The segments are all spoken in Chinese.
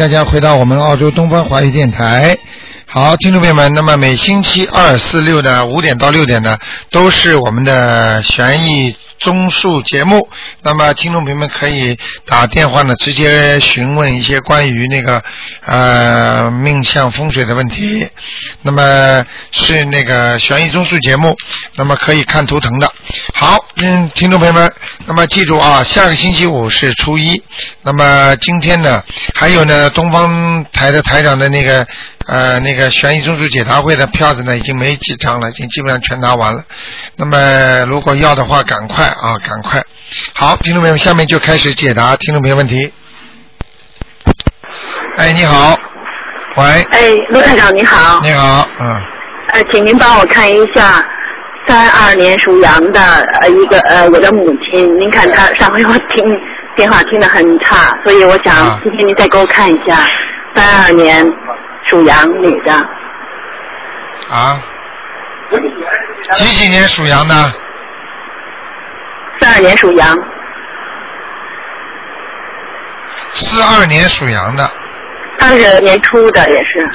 大家回到我们澳洲东方华语电台。好，听众朋友们，那么每星期二、四、六的五点到六点呢，都是我们的悬疑综述节目。那么，听众朋友们可以打电话呢，直接询问一些关于那个呃命相风水的问题。那么是那个悬疑综述节目，那么可以看图腾的。好，嗯，听众朋友们，那么记住啊，下个星期五是初一。那么今天呢，还有呢，东方台的台长的那个呃那个悬疑综述解答会的票子呢，已经没几张了，已经基本上全拿完了。那么如果要的话，赶快啊，赶快。好，听众朋友们，下面就开始解答听众朋友问题。哎，你好，喂，哎，陆探长你好，你好，嗯，呃，请您帮我看一下三二年属羊的呃一个呃我的母亲，您看她上回我听电话听得很差，所以我想啊今天您再给我看一下三二年属羊女的，啊，几几年属羊的？三二年属羊，四二年属羊的，她是年初的也是，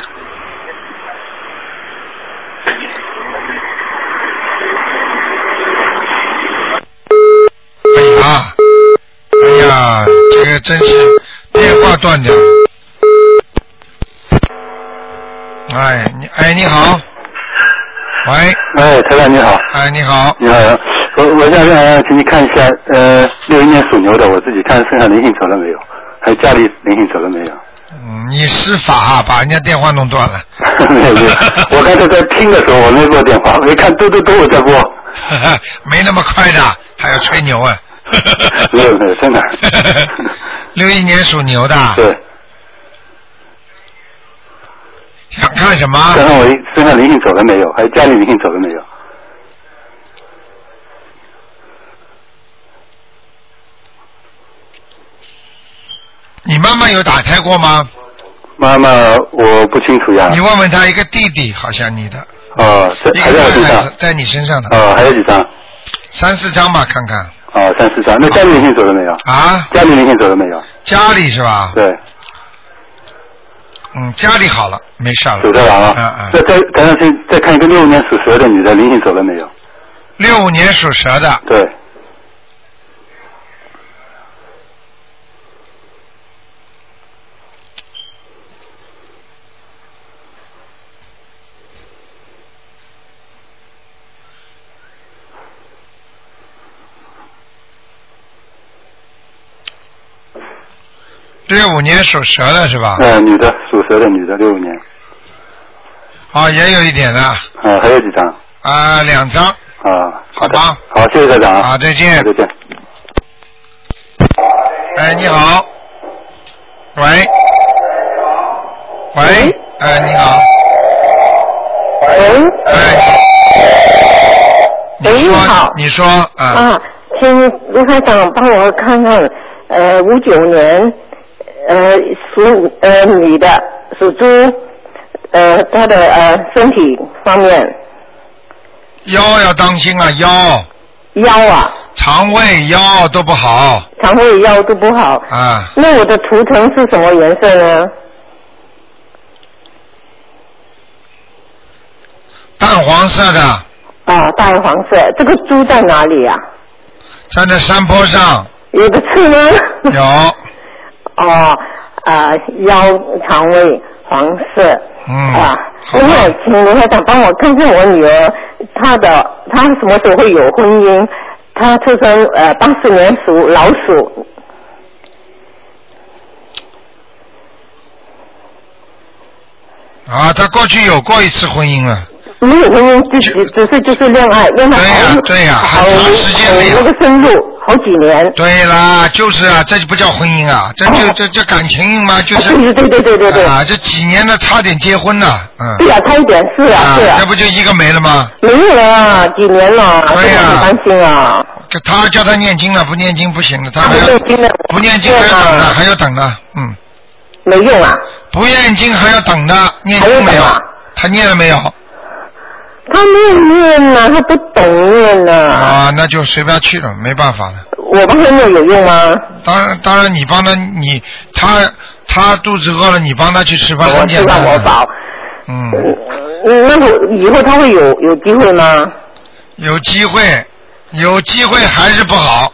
哎呀，哎呀，这个真是电话断掉了。哎，你哎你好，喂，哎，台长你好，哎你好，你好，我我想让请你看一下，呃，六一年属牛的，我自己看身上灵性走了没有，还有家里灵性走了没有？嗯，你施法啊，把人家电话弄断了。没 有没有，我刚才在听的时候我没拨电话，我一看嘟嘟嘟我在拨，没那么快的，还要吹牛啊。没有没有，真的。六一年属牛的，对，想看什么？看看我身上灵性走了没有，还有家里灵性走了没有？你妈妈有打胎过吗？妈妈，我不清楚呀。你问问他，一个弟弟，好像你的，哦，在一还在我身上。在你身上的，哦，还有几张？三四张吧，看看。哦，三四张。那家里灵性走了没有？啊，家里灵性走了没有？家里是吧？对，嗯，家里好了，没事了。走得了嗯。嗯再再再再再看一个六五年属蛇的女的，灵性走了没有？六五年属蛇的，对，六五年属蛇的是吧？呃，女的，属蛇的女的，六五年。啊，也有一点的，啊，还有几张？啊，两张。啊，好的。好，谢谢台长啊。好，再见。再见。哎，你好。喂。喂。哎，你好。喂，哎。你喂说你好你说啊，啊，请卢台长帮我看看，呃，五九年，呃，属呃女的，属猪，呃，她的呃身体方面，腰要当心啊，腰、腰啊，肠胃、腰都不好肠胃腰都不好。啊。那我的图腾是什么颜色呢？淡黄色的，啊，淡黄色。这个猪在哪里啊？站在山坡上，有的刺吗？有哦，呃，腰、肠胃黄色。嗯啊，好另外，请卢台长帮我看看我女儿，她的她什么时候会有婚姻？她出生呃八四年属老鼠，啊，她过去有过一次婚姻了，没有婚姻，就只只是就是恋爱，恋爱对呀好对呀好很长时间了呀好那个深入好几年。对啦，就是啊，这就不叫婚姻啊，这就这这感情嘛，就是 对对对对对对啊，这几年了，差点结婚了，嗯，对呀、差一点是啊是啊这，不就一个没了吗？没有了几年了，对呀担心啊。他叫他念经了，不念经不行了，他还要不念经还要等呢，还要等呢，嗯，没用啊，不念经还要等的，念经没有？他念了没有？他没有念呢，他不懂念呢。啊，那就随便去了，没办法了。我帮他念有用吗？当然，当然，你帮他，你他他肚子饿了，你帮他去吃饭，我很简单我饱。嗯，嗯，那我以后他会有有机会吗？有机会，有机会还是不好。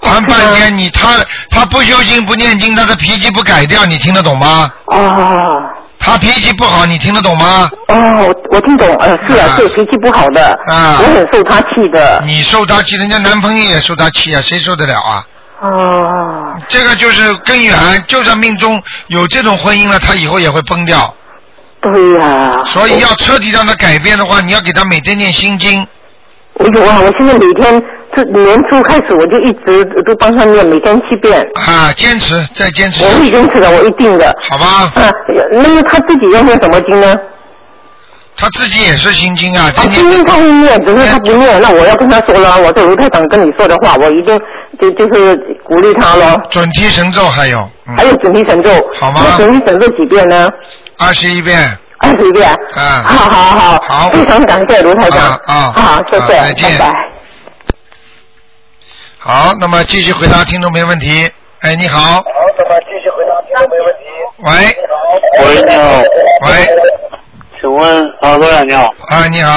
谈半天，你他他不修心不念经，他的脾气不改掉，你听得懂吗？哦他脾气不好，你听得懂吗？哦，我我听懂，呃，是啊，啊是脾气不好的，啊我很受他气的。你受他气，人家男朋友也受他气啊，谁受得了啊？哦，这个就是根源，就算命中有这种婚姻了，他以后也会崩掉。对呀、所以要彻底让他改变的话，你要给他每天念心经。我有啊，我现在每天这年初开始我就一直都帮他念，每天七遍。啊，坚持，再坚持，我会坚持的，我一定的。好吧？啊，那么他自己要念什么经呢？他自己也是心经啊，啊，天今天天他会念，只是他不念，那我要跟他说了。我说卢台长跟你说的话，我一定就就是鼓励他了。准提神咒还有，嗯还，有准提神咒，好吗准提神咒几遍呢？二十一遍，二十一遍。啊好好好，好非常感谢卢台长。啊啊好，谢谢，啊再见拜拜。好，那么继续回答听众没问题。哎，你好。好，那么继续回答听众没问题。喂，喂你好，喂，喂，请问啊，罗长你好，啊，你好，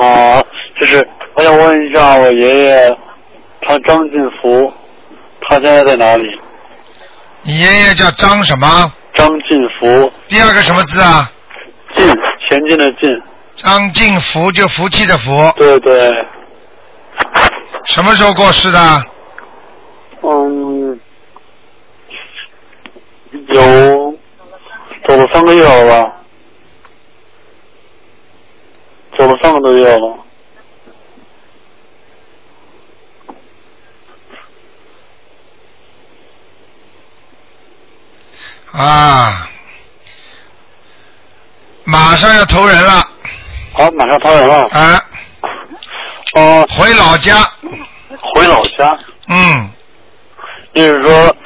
啊，就是我想问一下我爷爷，他张进福，他现在在哪里？你爷爷叫张什么？张进福，第二个什么字啊？进前进的进，张进福，就福气的福。对对，什么时候过世的？嗯，有走了三个月了吧？走了三个多月了。啊，马上要投人了好，马上投人了。啊，哦、回老家。回老家。嗯，就是说，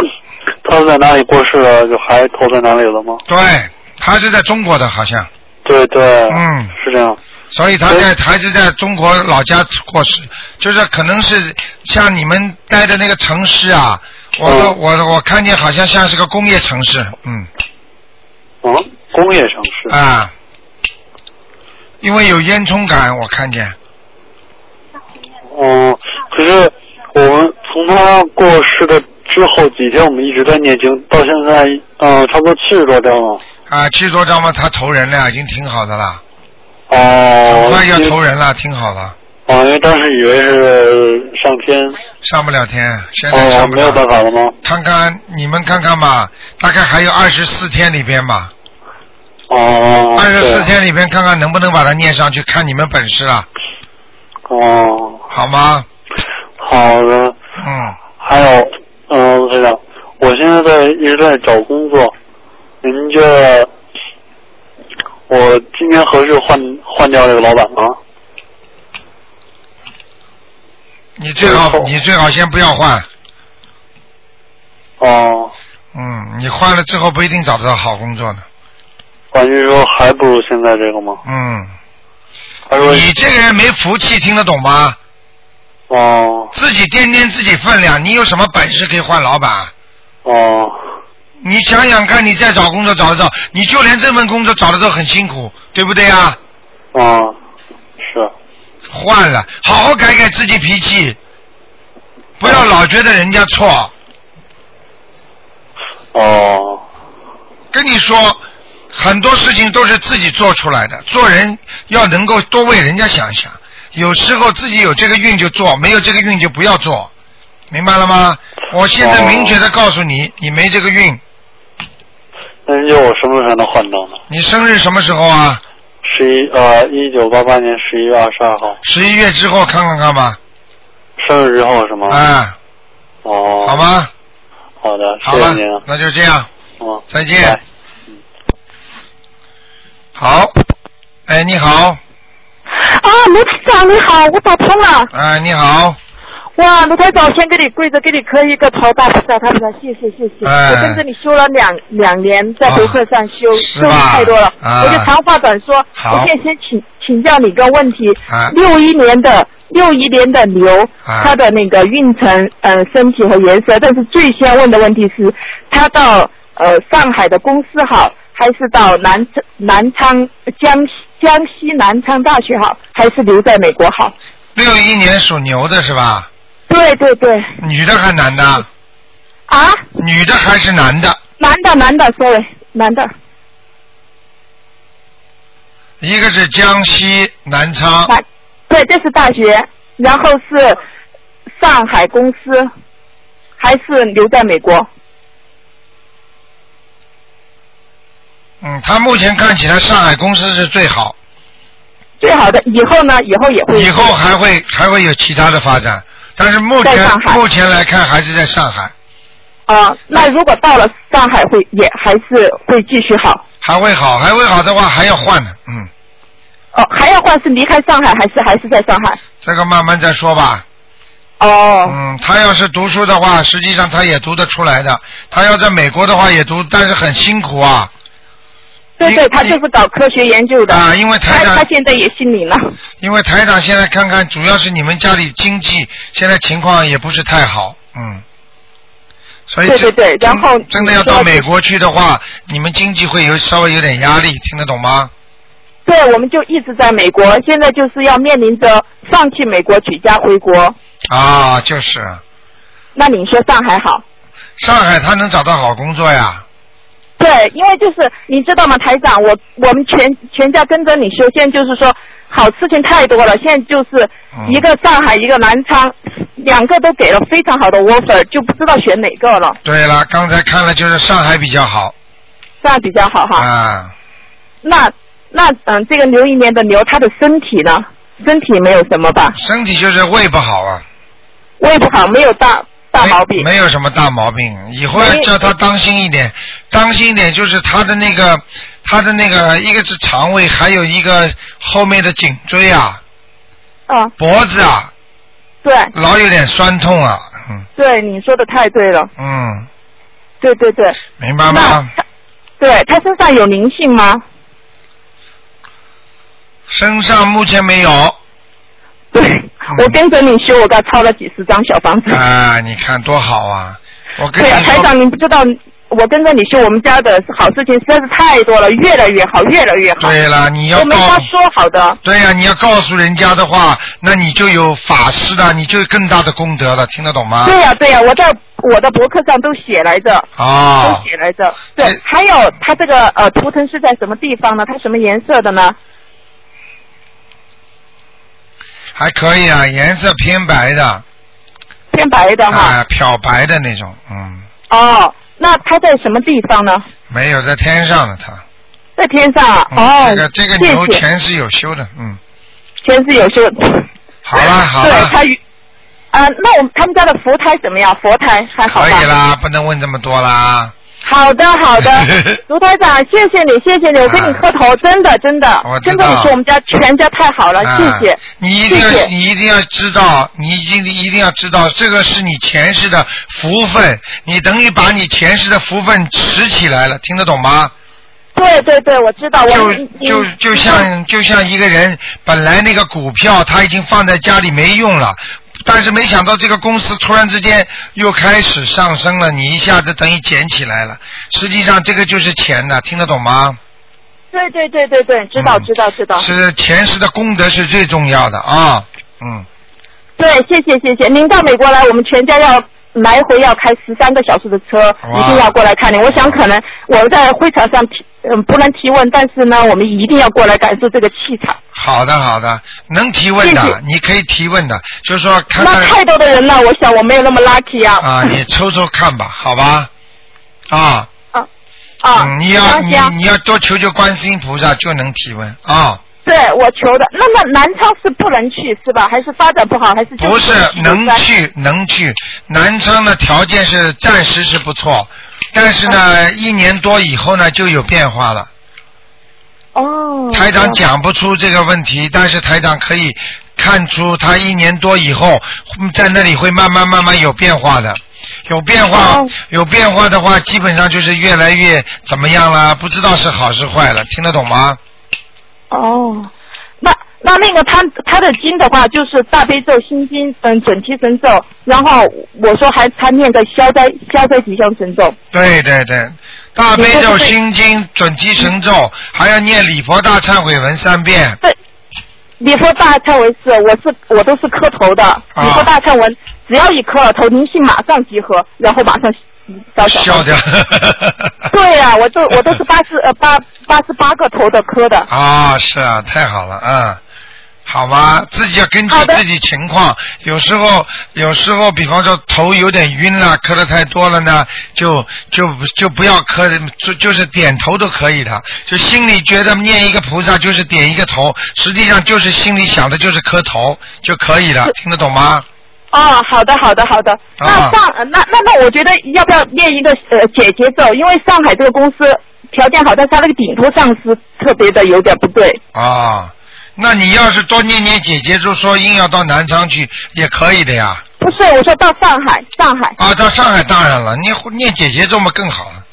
他在哪里过世了，就还投在哪里了吗？对，他是在中国的，好像，对对，嗯是这样。所以他在还是在中国老家过世，就是可能是像你们待的那个城市啊，我我我看见好像像是个工业城市，嗯嗯，工业城市。啊，因为有烟囱感，我看见。嗯，可是我们从他过世的之后几天，我们一直在念经，到现在，嗯，差不多七十多张了。啊，七十多张嘛，他投人了，已经挺好的了，哦很。快要投人了，挺好了。哦，因为当时以为是上天，上不了天，现在哦，上不了。没有办法了吗？看看你们看看吧，大概还有二十四天里边吧，哦。二十四天里边看看能不能把它念上去，看你们本事了，哦，好吗？好的。嗯，还有，嗯，陆队长，我现在在一直在找工作，您觉得我今年合适换换掉这个老板吗？你最好你最好先不要换，哦，嗯，你换了之后不一定找得到好工作呢，关于说还不如现在这个吗？嗯，他说，你这个人没福气，听得懂吗？哦自己掂掂自己分量，你有什么本事可以换老板？哦，你想想看，你再找工作找得到，你就连这份工作找的都很辛苦，对不对啊？哦，是，换了，好好改改自己脾气，不要老觉得人家错。哦，跟你说，很多事情都是自己做出来的，做人要能够多为人家想想。有时候自己有这个运就做，没有这个运就不要做，明白了吗？我现在明确的告诉你，你没这个运。那要我什么时候才能换到呢？你生日什么时候啊？十一呃，一九八八年十一月二十二号，十一月之后看看看吧，生日之后是吗？啊，哦，好，吗？好的，谢谢您啊，，那就这样，嗯，再见嗯。好，哎，你好，啊，卢台长你好，我打通了。哎，你好，哇，卢台长，先给你跪着，给你磕一个头，大菩萨，大菩萨，谢谢谢谢。哎我跟着你修了两两年，在博客上修，是修的太多了。啊我就长话短说，我现在先请请教你一个问题啊。六一年的六一年的牛，啊它的那个运程、呃身体和颜色，但是最先问的问题是，它到呃上海的公司好，还是到南南昌江西江西南昌大学好，还是留在美国好？六一年属牛的是吧？对对对。女的还男的？啊？女的还是男的？男的男的，sorry，男的。一个是江西南昌，南对，这是大学，然后是上海公司，还是留在美国？嗯，他目前看起来上海公司是最好，最好的，以后呢？以后也会。以后还会还会有其他的发展，但是目前目前来看还是在上海，啊，那如果到了上海会也还是会继续好？还会好，还会好的话还要换呢，嗯，哦，还要换是离开上海还是还是在上海？这个慢慢再说吧。哦。嗯，他要是读书的话，实际上他也读得出来的。他要在美国的话也读，但是很辛苦啊。对对，他就是搞科学研究的。啊因为台他长他现在也心领了。因为台长现在看看，主要是你们家里经济现在情况也不是太好，嗯。所以对这对对然后真的要到美国去的话，你们经济会有稍微有点压力，听得懂吗？对，我们就一直在美国，现在就是要面临着放弃美国，举家回国。啊，就是那你说上海好？上海他能找到好工作呀。对，因为就是你知道吗，台长，我我们全全家跟着你修，现在就是说好事情太多了，现在就是一个上海，一个南昌，两个都给了非常好的 offer，就不知道选哪个了。对了，刚才看了就是上海比较好上海比较好哈。啊。那那嗯，这个牛一年的牛，他的身体呢？身体没有什么吧？身体就是胃不好啊，胃不好，没有大大毛病。没有什么大毛病。以后要叫他当心一点，当心一点，就是他的那个，他的那个，一个是肠胃，还有一个后面的颈椎啊，啊，脖子啊，对老有点酸痛啊，嗯对，你说的太对了。嗯，对对对。明白吗？对他身上有灵性吗？身上目前没有。对，我跟着你修，我给他抄了几十张小房子。啊，你看多好啊！我跟对啊，你说，台长，你不知道，我跟着你修，我们家的好事情实在是太多了，越来越好，越来越好。对了，你要我没法说好的。对呀、你要告诉人家的话，那你就有法师了，你就有更大的功德了，听得懂吗？对呀、对呀、我在我的博客上都写来着，啊都写来着。对，还有它这个呃图腾是在什么地方呢？它什么颜色的呢？还可以啊，颜色偏白的，偏白的哈。啊，漂白的那种，嗯，哦，那它在什么地方呢？没有在天上的它。在天上啊。嗯、哦，这个这个牛前世有修的，嗯，前世有修。好了好对，了，他与啊、那我们他们家的佛胎怎么样？佛胎还好吧？可以啦，不能问这么多啦。好的，好的，卢台长，谢谢你，谢谢你，我跟你磕头，真的，真的我，真的，你说我们家全家太好了，啊谢谢，你一定要谢谢。你一定要知道，你一定一定要知道，这个是你前世的福分，你等于把你前世的福分拾起来了，听得懂吗？对对对，我知道，我就就就像就像一个人本来那个股票他已经放在家里没用了，但是没想到这个公司突然之间又开始上升了，你一下子等于捡起来了。实际上这个就是钱呢，听得懂吗？对对对对对，知道知道知道，嗯是前世的功德是最重要的啊，嗯，对，谢谢谢谢，您到美国来，我们全家要。来回要开十三个小时的车，一定要过来看你。我想可能我在会场上提，嗯，不能提问，但是呢，我们一定要过来感受这个气场。好的好的，能提问的谢谢你可以提问的，就是说看看那太多的人了，我想我没有那么 lucky 啊。啊，你抽抽看吧，好吧？啊，啊，嗯，你要你你要多求求观世音菩萨就能提问啊。对我求的。那么南昌是不能去是吧？还是发展不好？还是就不是能去能去，南昌的条件是暂时是不错，但是呢，一年多以后呢就有变化了。哦。台长讲不出这个问题，但是台长可以看出他一年多以后嗯在那里会慢慢慢慢有变化的。有变化，哦有变化的话，基本上就是越来越怎么样了？不知道是好是坏了，听得懂吗？哦，那那那个他他的经的话，就是大悲咒、心经、嗯准提神咒，然后我说还他念个消灾消灾吉祥神咒。对对对，大悲咒、心经、准提神咒，还要念礼佛大忏悔文三遍。对，礼佛大忏文是我是我都是磕头的，礼佛大忏文只要一磕了头，灵性马上集合，然后马上烧小消掉。对呀、我都我都是八十呃八八十八个头的磕的。啊，是啊，太好了，嗯，好吧，自己要根据自己情况，有时候有时候，比方说头有点晕了，磕的太多了呢，就就就不要磕，就就是点头都可以的，就心里觉得念一个菩萨就是点一个头，实际上就是心里想的就是磕头就可以了，听得懂吗？哦，好的，好的，好的。那啊上呃那那那，我觉得要不要练一个呃姐姐咒？因为上海这个公司条件好，但是他那个顶头上司特别的有点不对。啊，那你要是多念念姐姐咒，说硬要到南昌去也可以的呀。不是，我说到上海，上海啊，到上海当然了，念念姐姐咒嘛更好了。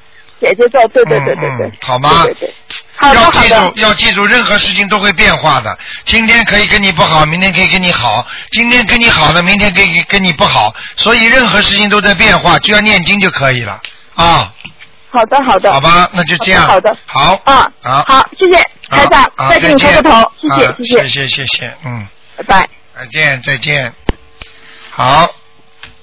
姐姐咒，对对对对对嗯嗯，好吗对对要记住，，要记住，任何事情都会变化的。今天可以跟你不好，明天可以跟你好；今天跟你好的，明天可以跟你不好。所以任何事情都在变化，只要念经就可以了啊。好的好的。好吧，那就这样。好的好。啊，好。好，谢谢台长啊，再给你见磕个头，谢谢啊谢谢，谢谢谢谢，嗯，拜拜。再见再见。好，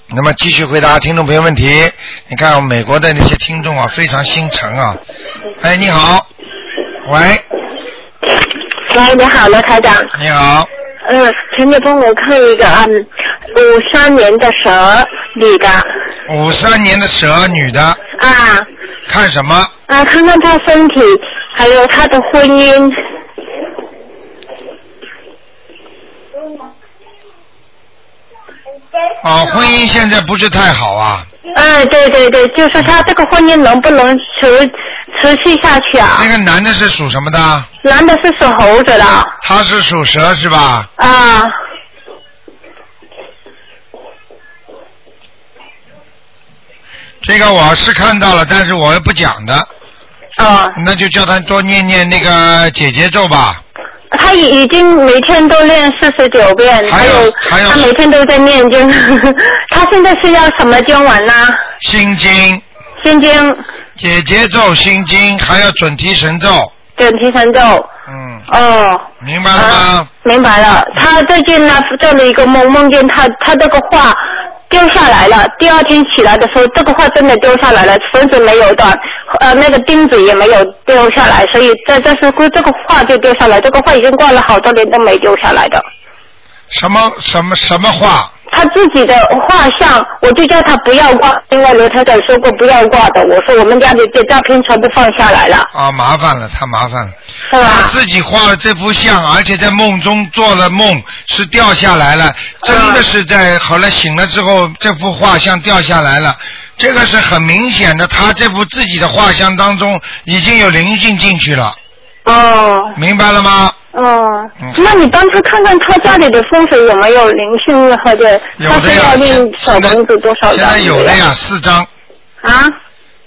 那么继续回答听众朋友问题。你看我们美国的那些听众啊，非常心诚啊。哎，你好，喂，喂，你好，罗台长。你好，嗯，请你帮我看一个嗯，五三年的蛇女的五三年的蛇女的，啊看什么？啊，看看她身体，还有她的婚姻。哦，婚姻现在不是太好啊。啊，对对对，就是他这个婚姻能不能持持续下去啊那？个男的是属什么的？男的是属猴子的他是属蛇是吧？啊，这个我是看到了，但是我又不讲的，啊，那就叫他多念念那个姐姐咒吧。他已已经每天都练四十九遍，还还有还有他每天都在念经。他现在是要什么经文呢？心经、心经、姐姐咒、心经，还有准提神咒。准提神咒。嗯，哦。明白了吗啊？明白了。他最近呢做了一个梦，梦见他他这个画掉下来了。第二天起来的时候，这个画真的掉下来了，绳子没有断，呃，那个钉子也没有掉下来，所以这这是这个画就掉下来。这个画已经挂了好多年都没丢下来的。什么什么什么画？他自己的画像，我就叫他不要挂，因为刘太太说过不要挂的。我说我们家的这照片全部放下来了，啊，麻烦了，太麻烦了。是吧？他自己画了这幅像，而且在梦中做了梦，是掉下来了，真的是在后来醒了之后，这幅画像掉下来了。这个是很明显的，他这幅自己的画像当中已经有灵性进去了，哦。明白了吗？哦。嗯，那你帮他看看他家里的风水有没有灵性或者他是有的呀要念小房子多少现在？有的呀，四张，啊，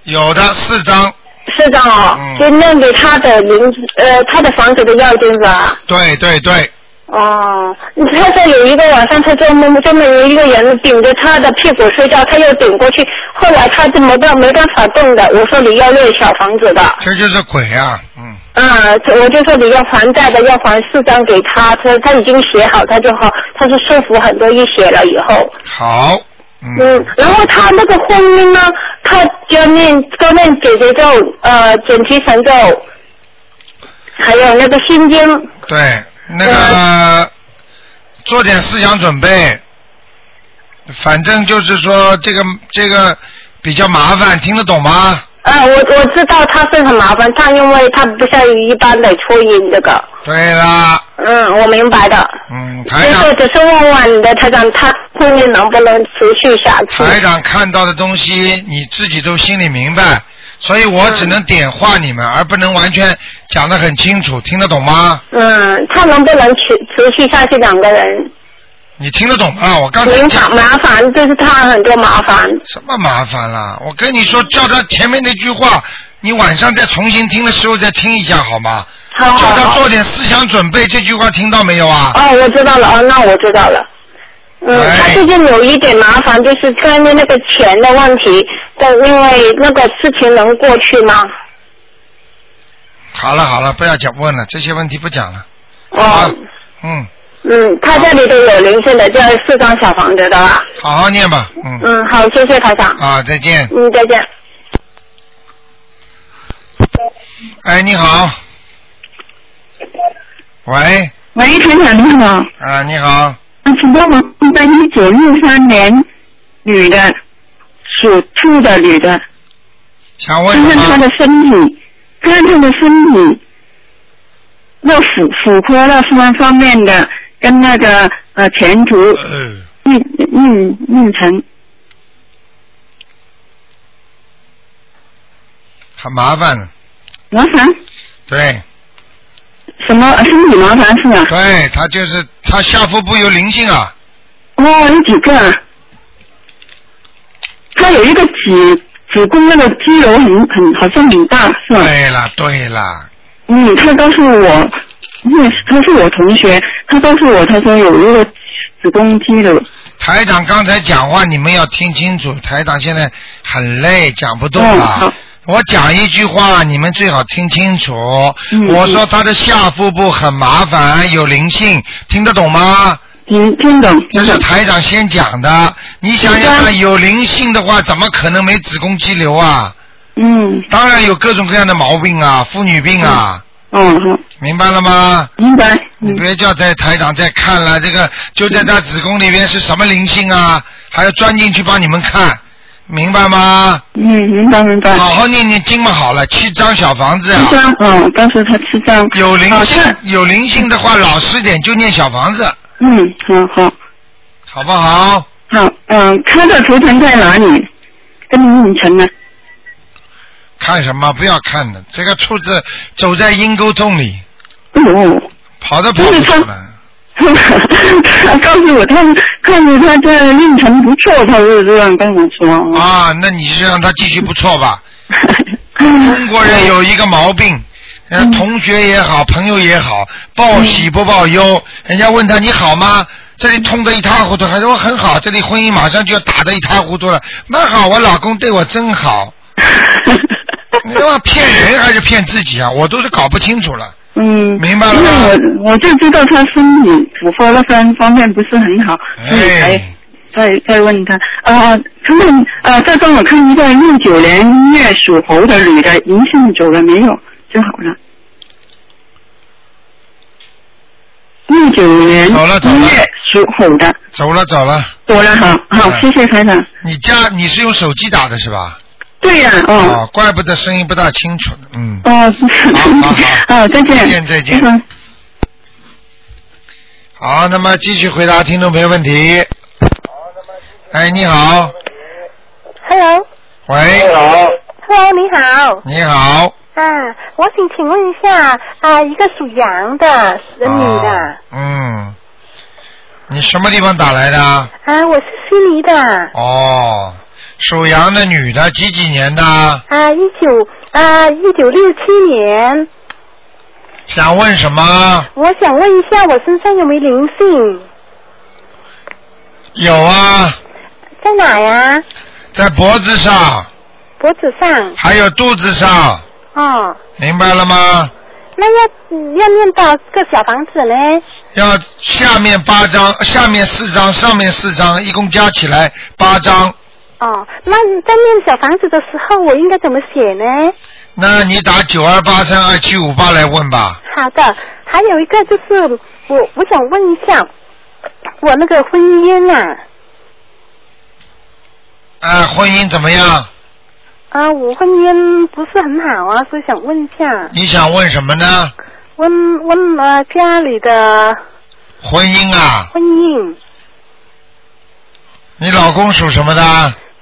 有的四张，四张哦，嗯。就念给他的灵呃他的房子的要经是吧？对对对，哦，他说有一个晚上，他做梦，专门有一个人顶着他的屁股睡觉，他又顶过去，后来他就没办没办法动的。我说你要练小房子的，这就是鬼啊，嗯，啊，我就说你要还债的，要还四张给他，他他已经写好，他就好，他是舒服很多，一写了以后，好，嗯，嗯，然后他那个婚姻呢，他就要念多念姐姐咒，呃，准提神咒，还有那个心经，对，那个做点思想准备，反正就是说这个这个比较麻烦，听得懂吗？啊，我我知道他是很麻烦，他因为他不像一般的初音这个，对啦，嗯，我明白的。嗯，所台长只是问问你的台长，他后面能不能持续下去？台长看到的东西，你自己都心里明白，所以我只能点化你们，而不能完全讲得很清楚，听得懂吗？嗯，他能不能持持续下去？两个人你听得懂吗？我刚才明讲麻烦，就是他很多麻烦。什么麻烦啦？我跟你说，叫他前面那句话，你晚上再重新听的时候再听一下好吗？好好好叫他。做点思想准备。这句话听到没有啊？哦，我知道了，哦，那我知道了。嗯，喂他最近有一点麻烦，就是关于那个钱的问题，但因为那个事情能过去吗？好了好了，不要讲问了，这些问题不讲了。哦好，嗯，嗯，他这里头有灵性的，这四张小房子的吧？好好念吧，嗯。嗯，好，谢谢台长。啊，再见。嗯，再见。哎，你好。喂，喂，台长你好，啊，你好，啊，请帮我问个一九六三年女的，属兔的女的，想问？看看她的身体，看看她的身体，那妇妇科那方方面的，跟那个呃前途呃运运运程，很麻烦。的，麻烦？对，什么？呃身体麻烦是吧？对他就是他下腹部有灵性啊，哦，有几个啊？他有一个子子宫那个肌瘤很很好像很大是吧？对了对了，嗯，他告诉我，因为他是我同学，他告诉我，他说有一个子宫肌瘤。台长刚才讲话你们要听清楚，台长现在很累，讲不动嗯了。好我讲一句话，你们最好听清楚。嗯我说他的下腹部很麻烦，有灵性，听得懂吗？听听懂？这是台长先讲的。你想想看，有灵性的话，怎么可能没子宫肌瘤啊？嗯，当然有各种各样的毛病啊，妇女病啊，哦好，明白了吗？明白。你嗯别叫在台长再看了，这个就在他子宫里边是什么灵性啊？还要钻进去帮你们看，明白吗？嗯，明白明白。好好念念经嘛，好了，七张小房子啊七，张，嗯，当时他七张。有灵性有灵性的话，老实点就念小房子，嗯，好好好不好？好，嗯，他的图腾在哪里？跟运程呢？看什么？不要看的，这个兔子走在阴沟洞里，哎呦，跑都跑不出来。他告诉我，他看着他这运程不错，他就这样跟我说。啊，那你就让他继续不错吧？中国人有一个毛病，呃，嗯同学也好，朋友也好，报喜不报忧。人家问他你好吗？这里痛得一塌糊涂，还说我很好，这里婚姻马上就要打得一塌糊涂了。那好，我老公对我真好。你说骗人还是骗自己啊？我都是搞不清楚了。嗯，明白了吗因为我我就知道他身体妇科那方方面不是很好，所以才哎，再再问他啊，他们啊，再帮我看一个六九年一月属猴的女的，银杏走了没有就好了。六九年走了走了一月属猴的，走了走了。走了，好好，嗯谢谢台长。你家你是用手机打的是吧？对呀、哦。哦，怪不得声音不大清楚。嗯。哦，好好好。哦，再见，再见再见。嗯。好，那么继续回答听众朋友问题。哎，你好，Hello，Hello，喂，你好。你好，啊，我想请问一下啊，一个属羊的是女的。啊嗯，你什么地方打来的？啊？啊，我是悉尼的。哦，属羊的女的，几几年的？啊，一九啊一九六七年，想问什么？我想问一下，我身上有没有灵性？有啊，在哪呀？在脖子上，脖子上。还有肚子上，哦，明白了吗？那要要念到个小房子呢？要下面八张，下面四张，上面四张，一共加起来八张。哦，那在念小房子的时候，我应该怎么写呢？那你打九二八三二七五八来问吧。好的，还有一个就是我我想问一下，我那个婚姻啊，啊，婚姻怎么样？啊，我婚姻不是很好啊，所以想问一下，你想问什么呢？问问呃家里的婚姻啊，婚姻，你老公属什么的？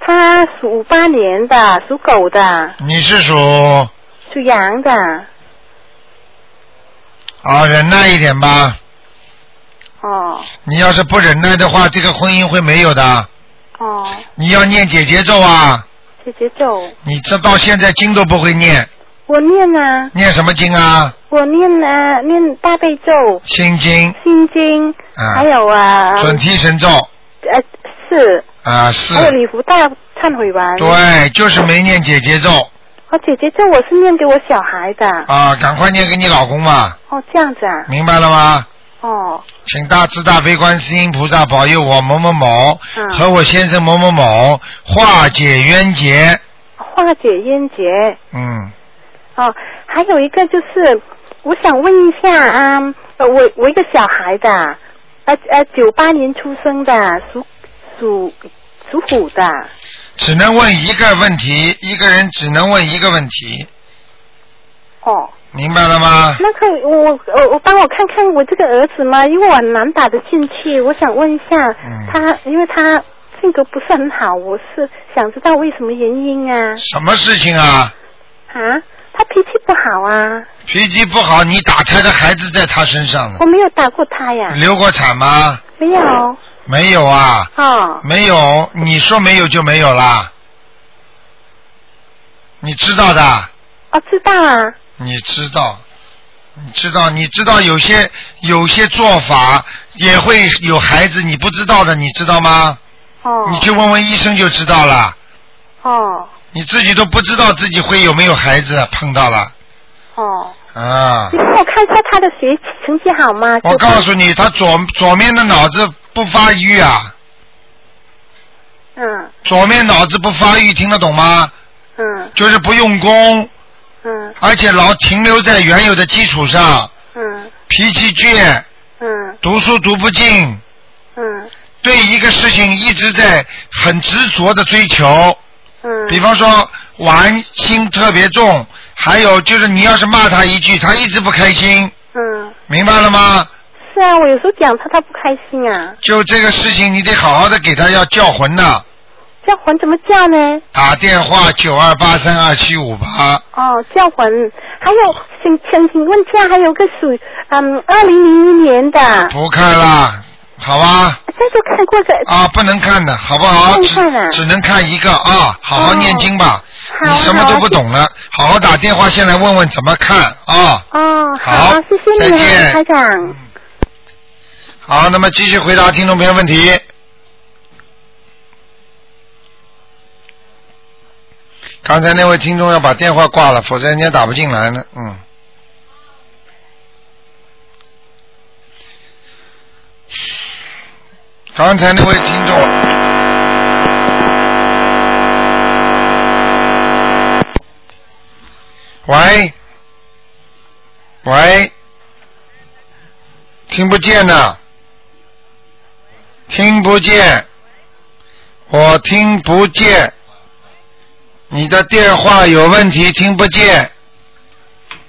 他属八年的，属狗的，你是属？属羊的，啊，忍耐一点吧。哦。你要是不忍耐的话，这个婚姻会没有的。哦，你要念姐姐咒啊！姐姐咒，你这到现在经都不会念，我念啊，念什么经啊？我我念啊念大悲咒、心经。心经，啊。还有啊准提神咒。呃是，啊是，还有礼服大忏悔文。对，就是没念姐姐咒哦，姐姐咒我是念给我小孩的。啊，赶快念给你老公嘛，哦，这样子啊。明白了吗？哦，请大慈大悲观世音菩萨保佑我某某某嗯和我先生某某某化解冤结。化解冤结。嗯，哦，还有一个就是，我想问一下啊、呃我我一个小孩的，呃呃，九八年出生的，属属属虎的。只能问一个问题，一个人只能问一个问题，哦，明白了吗？那可以我我我帮我看看我这个儿子嘛？因为我很难打得进去，我想问一下、嗯他，因为他性格不是很好，我是想知道为什么原因啊？什么事情啊？啊，他脾气不好啊，脾气不好，你打胎的孩子在他身上呢我。没有打过他呀，流过产吗？没有。没有啊，哦，没有。你说没有就没有啦。你知道的，哦，知道啊，你知道，你知道，你知道有些有些做法也会有孩子，你不知道的，你知道吗？哦，你去问问医生就知道了。哦你自己都不知道自己会有没有孩子，碰到了哦，啊。你！帮我看一下他的学习成绩好吗？我告诉你，他左左面的脑子不发育啊，嗯。左面脑子不发育，听得懂吗？嗯。就是不用功，嗯。而且老停留在原有的基础上，嗯。脾气倔，嗯。读书读不进，嗯。对一个事情一直在很执着的追求。嗯，比方说玩心特别重，还有就是你要是骂他一句，他一直不开心，嗯，明白了吗？是啊，我有时候讲他，他不开心啊，就这个事情，你得好好的给他要叫魂呐，叫魂怎么叫呢？打电话九二八三二七五八，哦，叫魂，还有请请请问下，还有个属嗯二零零一年的，不看了，好吧？这就看过个啊，不能看的，好不好？只只能看一个啊，好好念经吧。好你什么都不懂了，好好打电话先来问问怎么看啊。哦，好谢谢你再见长。好，那么继续回答听众朋友问题。刚才那位听众要把电话挂了，否则人家打不进来呢。嗯。刚才那位听众，喂，喂，听不见呐，听不见，我听不见，你的电话有问题，听不见。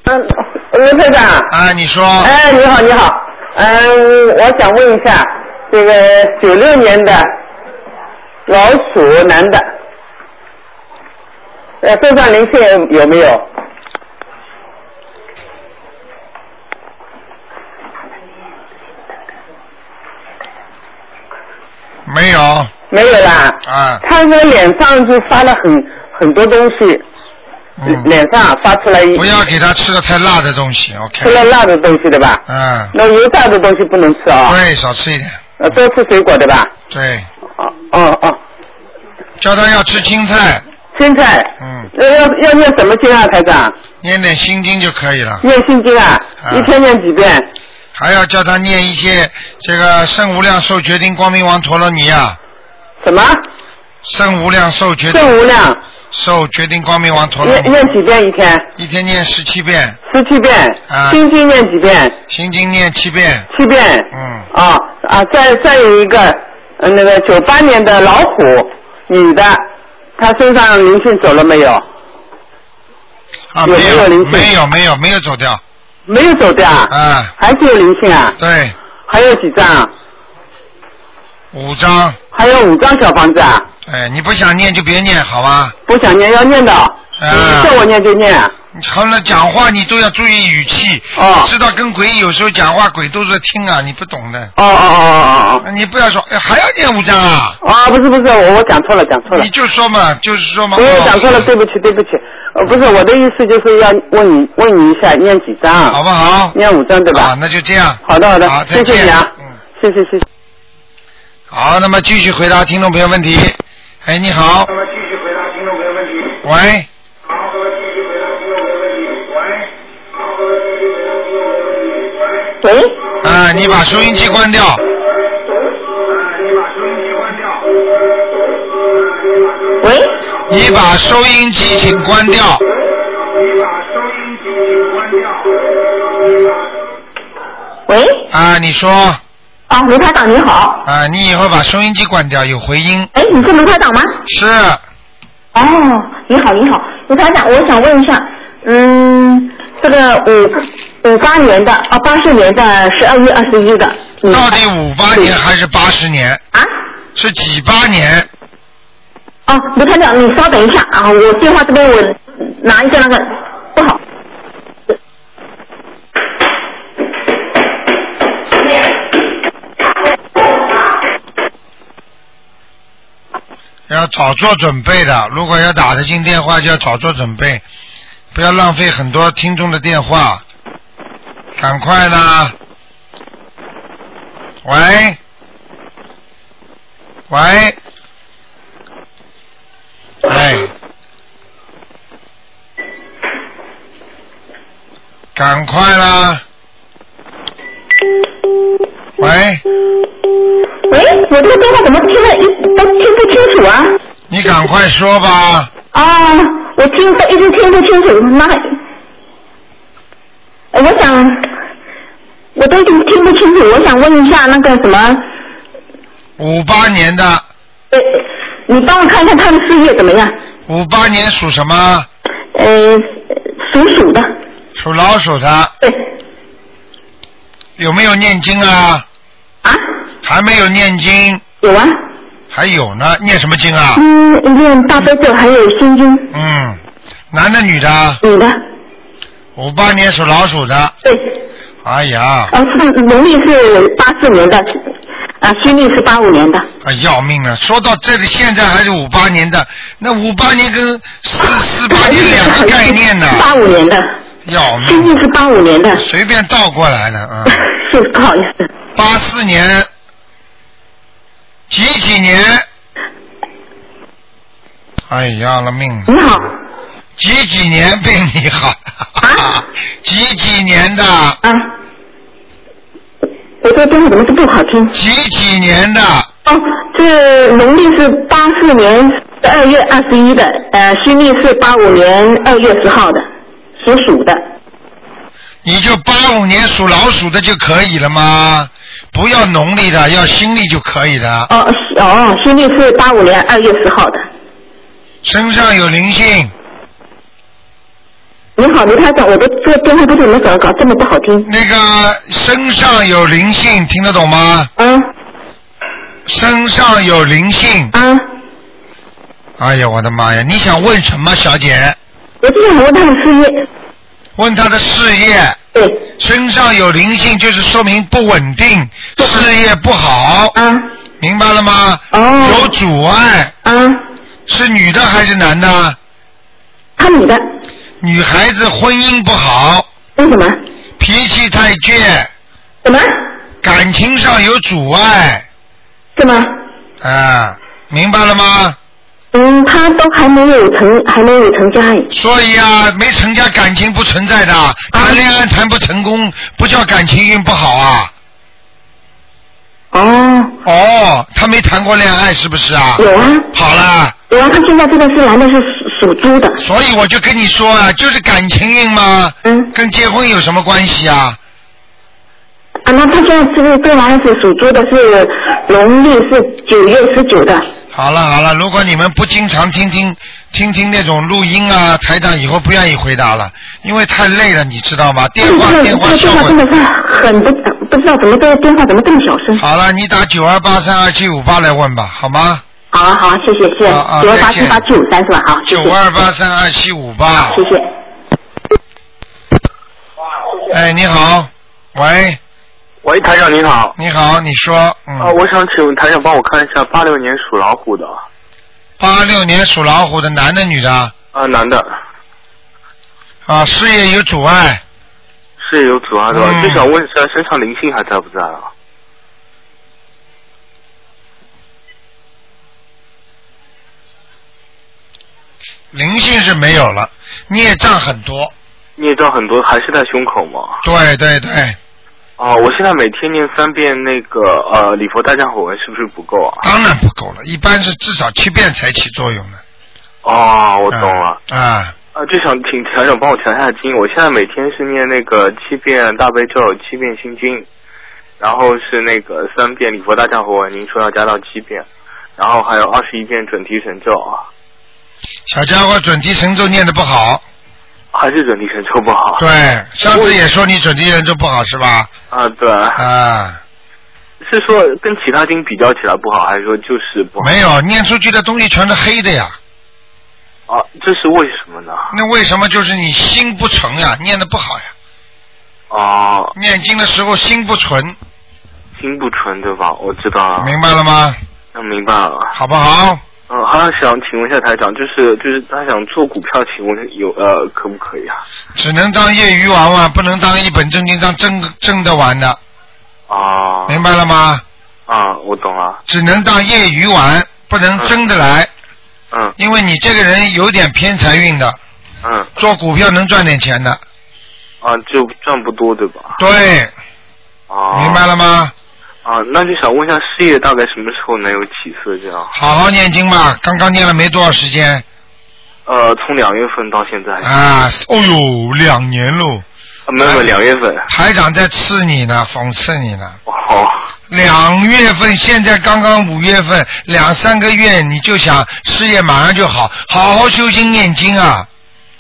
嗯，卢科长。啊，你说。哎，你好，你好。嗯，我想问一下，这个九六年的老鼠男的，呃，身上灵性有没有？没有。没有啦。啊。他这个脸上就发了很很多东西，脸上发出来一嗯不要给他吃的太辣的东西，OK。吃了辣的东西对吧？嗯。那油炸的东西不能吃啊。对，少吃一点。呃，多吃水果对吧？对。哦哦哦。叫他要吃青菜。青菜。嗯。要要要念什么经啊，台长？念点心经就可以了。念心经啊，一天念几遍？还要叫他念一些这个圣无量寿决定光明王陀罗尼啊。什么？圣无量寿决定。圣无量。寿决定光明王陀罗尼。念念几遍一天？一天念十七遍。十七遍。啊。心经念几遍？心经念七遍。七遍。嗯。啊啊，再再有一个，呃，那个九八年的老虎女的，她身上灵性走了没有？啊，有没没有灵性没有，没有，没有走掉。没有走掉啊？啊。还是有灵性啊？对。还有几张啊？五张。还有五张小房子啊？哎，你不想念就别念，好吧？不想念要念的，叫我念就念啊。好了，讲话你都要注意语气。哦知道跟鬼有时候讲话，鬼都在听啊，你不懂的。哦哦哦哦那你不要说，哎，还要念五张啊？哦，啊，不是不是，我我讲错了讲错了你，就说嘛，就是说嘛。我哦讲错了，对不起对不起，呃，不是我的意思就是要问你问你一下，念几张？好不好？念五张对吧？啊，那就这样。好的好的谢谢你啊嗯，谢谢谢谢。好，那么继续回答听众朋友问题。哎，你好。那么继续回答听众朋友问题。喂。喂，啊，你把收音机关掉。喂，你把收音机请关掉。喂，啊，你说啊，卢台长你好，啊，你以后把收音机关掉，有回音。哎，你是卢台长吗？是哦，你好你好，卢台长，我想问一下，嗯，这个五五八年的啊，八四年的十二月二十一的，嗯到底五八年还是八十年？啊？是几八年？哦，卢台长，你稍等一下啊，我电话这边我拿一下那个，不好。要早做准备的。如果要打得进电话，就要早做准备，不要浪费很多听众的电话。赶快啦！喂，喂，哎，赶快啦！喂，喂，我这个电话怎么听了一都听不清楚啊？你赶快说吧。啊，我听都一直听不清楚，那，呃我想，我都听不清楚，我想问一下那个什么，五八年的，呃，你帮我看看他的事业怎么样？五八年属什么？呃，属鼠的，属老鼠的。对。有没有念经啊？啊？还没有念经。有啊。还有呢，念什么经啊？嗯，念大悲咒还有心经。嗯，男的女的？女的。五八年属老鼠的。对。哎呀，啊，是农历是八四年的，啊，新历是八五年的。啊要命了！说到这里，现在还是五八年的，那五八年跟四四八年两个概念呢。八五年的。要命！新历是八五年的。随便倒过来了啊。是不好意思。八四年，几几年？哎呀了命！你好。几几年病你好？啊？几几年的？啊。我这个电话怎么是不好听？几几年的？哦，这农历是八四年十二月二十一的，呃，新历是八五年二月十号的，属鼠的。你就八五年属老鼠的就可以了吗？不要农历的，要新历就可以了。哦哦，新历是八五年二月十号的。身上有灵性。你好，卢台长，我的这个电话不怎么搞，搞这么不好听。那个身上有灵性，听得懂吗？嗯。身上有灵性。嗯。哎呀，我的妈呀！你想问什么，小姐？我就想问他的事业。问他的事业。对。身上有灵性，就是说明不稳定，事业不好。啊。明白了吗？哦。有阻碍。啊。是女的还是男的？他女的。女孩子婚姻不好。为什么？脾气太倔。什么？感情上有阻碍。是吗？啊，明白了吗？嗯，他都还没有成，还没有成家。所以啊，没成家感情不存在的，谈恋爱谈不成功，不叫感情运不好啊。哦。哦，他没谈过恋爱是不是啊？有啊。好了。有啊，他现在这个是男的是属属猪的。所以我就跟你说啊，就是感情运嘛。嗯。跟结婚有什么关系啊？啊，那他现在这个这个男孩子属猪的是农历是九月十九的。好了好了，如果你们不经常听听听听那种录音啊，台长以后不愿意回答了，因为太累了，你知道吗？电话电话这个效果真的是很不不知道怎么这个电话怎么这么小声。好了，你打九二八三二七五八来问吧，好吗？好啊好啊，谢谢谢九二八七八七五三是吧？好。九二八三二七五八。谢谢。哎，你好，喂，喂，台长你好。你好，你说，嗯，啊，我想请问台长帮我看一下八六年属老虎的八六年属老虎的男的女的啊，男的，啊，事业有阻碍，事业有阻碍是吧？嗯就想问一下身上灵性还在不在啊？灵性是没有了，孽障很多，孽障很多，还是在胸口吗？对对对，哦，我现在每天念三遍那个呃礼佛大忏悔文，是不是不够啊？当然不够了，一般是至少七遍才起作用呢。哦，我懂了。啊，啊，就想请台长帮我调一下经。我现在每天是念那个七遍大悲咒，七遍心经，然后是那个三遍礼佛大忏悔文，您说要加到七遍，然后还有二十一遍准提神咒啊，小家伙准提神咒念的不好，还是准提神咒不好？对，上次也说你准提神咒不好是吧？啊，对。啊，是说跟其他经比较起来不好，还是说就是不好？没有，念出去的东西全是黑的呀。啊，这是为什么呢？那为什么就是你心不纯呀，念的不好呀？哦，念经的时候心不纯，心不纯对吧？我知道了。明白了吗？那，明白了。好不好？嗯，还想请问一下台长，就是就是他想做股票，请问有呃可不可以啊？只能当业余玩玩，不能当一本正经当真正的玩的，啊明白了吗？啊，我懂了。只能当业余玩，不能真的来。嗯。因为你这个人有点偏财运的，嗯。做股票能赚点钱的。啊，就赚不多对吧？对。啊。明白了吗？啊，那就想问一下事业大概什么时候能有起色？这样？好好念经吧，刚刚念了没多少时间呃，从两月份到现在。啊！哦呦，两年喽。啊，没有两月份。台长在刺你呢，讽刺你呢。哦。两月份，现在刚刚五月份，两三个月你就想事业马上就好，好好修心念经啊！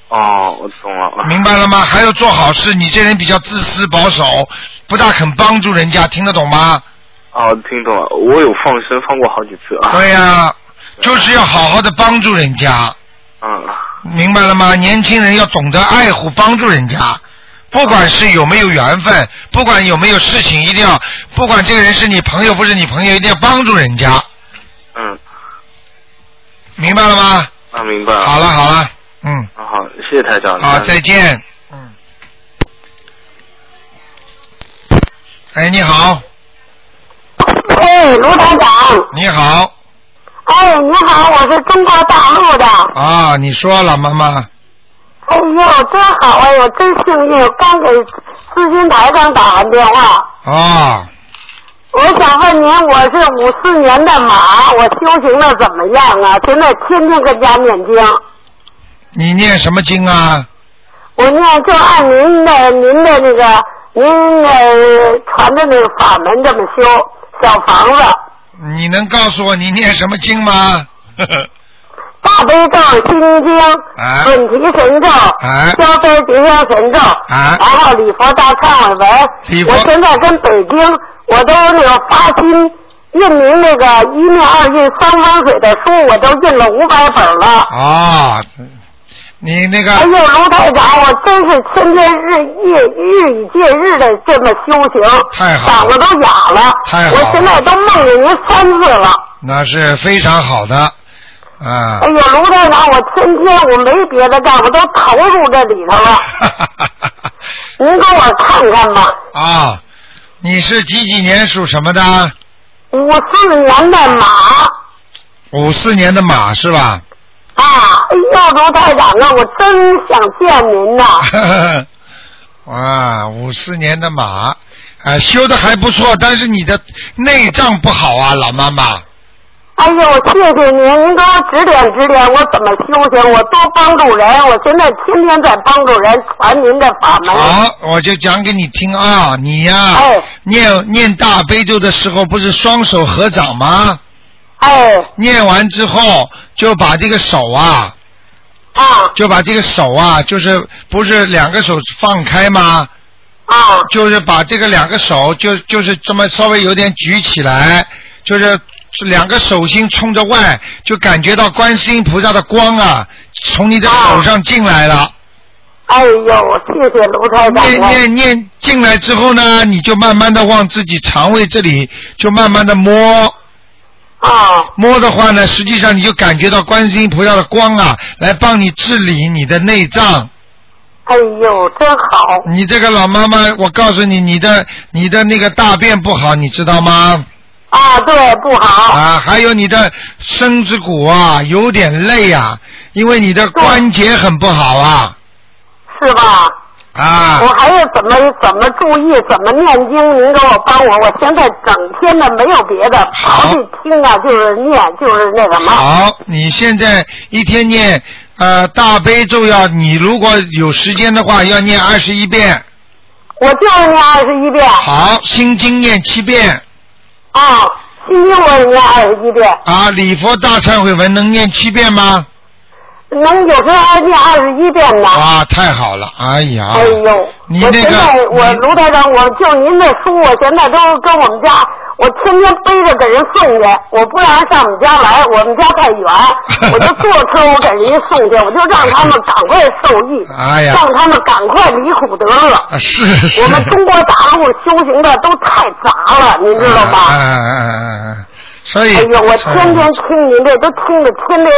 哦，我懂了。明白了吗？还要做好事，你这人比较自私保守，不大肯帮助人家，听得懂吗？哦，听懂了，我有放生放过好几次啊。对呀、就是要好好的帮助人家，嗯。明白了吗？年轻人要懂得爱护帮助人家，不管是有没有缘分，不管有没有事情，一定要，不管这个人是你朋友不是你朋友，一定要帮助人家，嗯。明白了吗？啊，明白了。好了好了，嗯，啊好，谢谢台长。好，再见。嗯。哎，你好，哎，卢台长。你好，哎，你好，我是中国大陆的。啊，你说了妈妈，哎呦，真好哎，我真幸运，刚给资金台上打完电话。啊，我想问您，我是五四年的马，我修行的怎么样啊？现在天天跟家念经，你念什么经啊？我念就按您的您的那个您呃传的那个法门这么修小房子。你能告诉我你念什么经吗？大悲咒、心经、啊准提神咒、啊消灾吉祥神咒，啊然后礼佛大忏悔文。我现在跟北京，我都那个发心印您那个一面二印三风水的书，我都印了五百本了。啊，你那个哎呦，卢台长，我真是天天日夜日以继日的这么修行，太好了嗓子都哑了。太好了我现在都梦见您三次了。那是非常好的啊哎。呦，卢台长，我天天我没别的干，我都投入这里头了。您给我看看吧，啊，你是几几年属什么的？五四年的马五四年的马是吧？啊！哎呦，卢台长啊，我真想见您呐！哇，五四年的马，啊，修的还不错，但是你的内脏不好啊，老妈妈。哎呦，谢谢您，您给我指点指点，我怎么修行？我多帮助人，我现在天天在帮助人传您的法门。好，我就讲给你听啊，你呀、哎念念大悲咒的时候不是双手合掌吗？哎。念完之后就把这个手啊，啊，就把这个手啊，就是不是两个手放开吗？啊。就是把这个两个手就就是这么稍微有点举起来，就是两个手心冲着外，就感觉到观世音菩萨的光啊，从你的手上进来了。哎呦，谢谢卢台长。念念念进来之后呢，你就慢慢的往自己肠胃这里就慢慢的摸。啊。摸的话呢，实际上你就感觉到观世音菩萨的光啊，来帮你治理你的内脏。哎呦，真好。你这个老妈妈，我告诉你，你的你的那个大便不好，你知道吗？啊，对，不好。啊，还有你的身子骨啊，有点累啊，因为你的关节很不好啊。是吧？啊。我还要怎么怎么注意，怎么念经？您给我帮我，我现在整天的没有别的，好去听啊，就是念，就是那什么。好，你现在一天念呃大悲咒要，你如果有时间的话，要念二十一遍。我就是念二十一遍。好，心经念七遍。啊，心经我也念二十一遍。啊，礼佛大忏悔文能念七遍吗？能有时候念二十一遍呢。啊，太好了！哎呀，哎呦，你那我现在我卢台长，我就您的书，我现在都跟我们家，我天天背着给人送去，我不让人上我们家来，我们家太远，我就坐车我给人家送去，我就让他们赶快受益，哎呀让他们赶快离苦得乐。啊是是。我们中国大陆修行的都太杂了，您知道吗？哎哎哎哎哎，所以。哎呀，我天天听您这都听得听得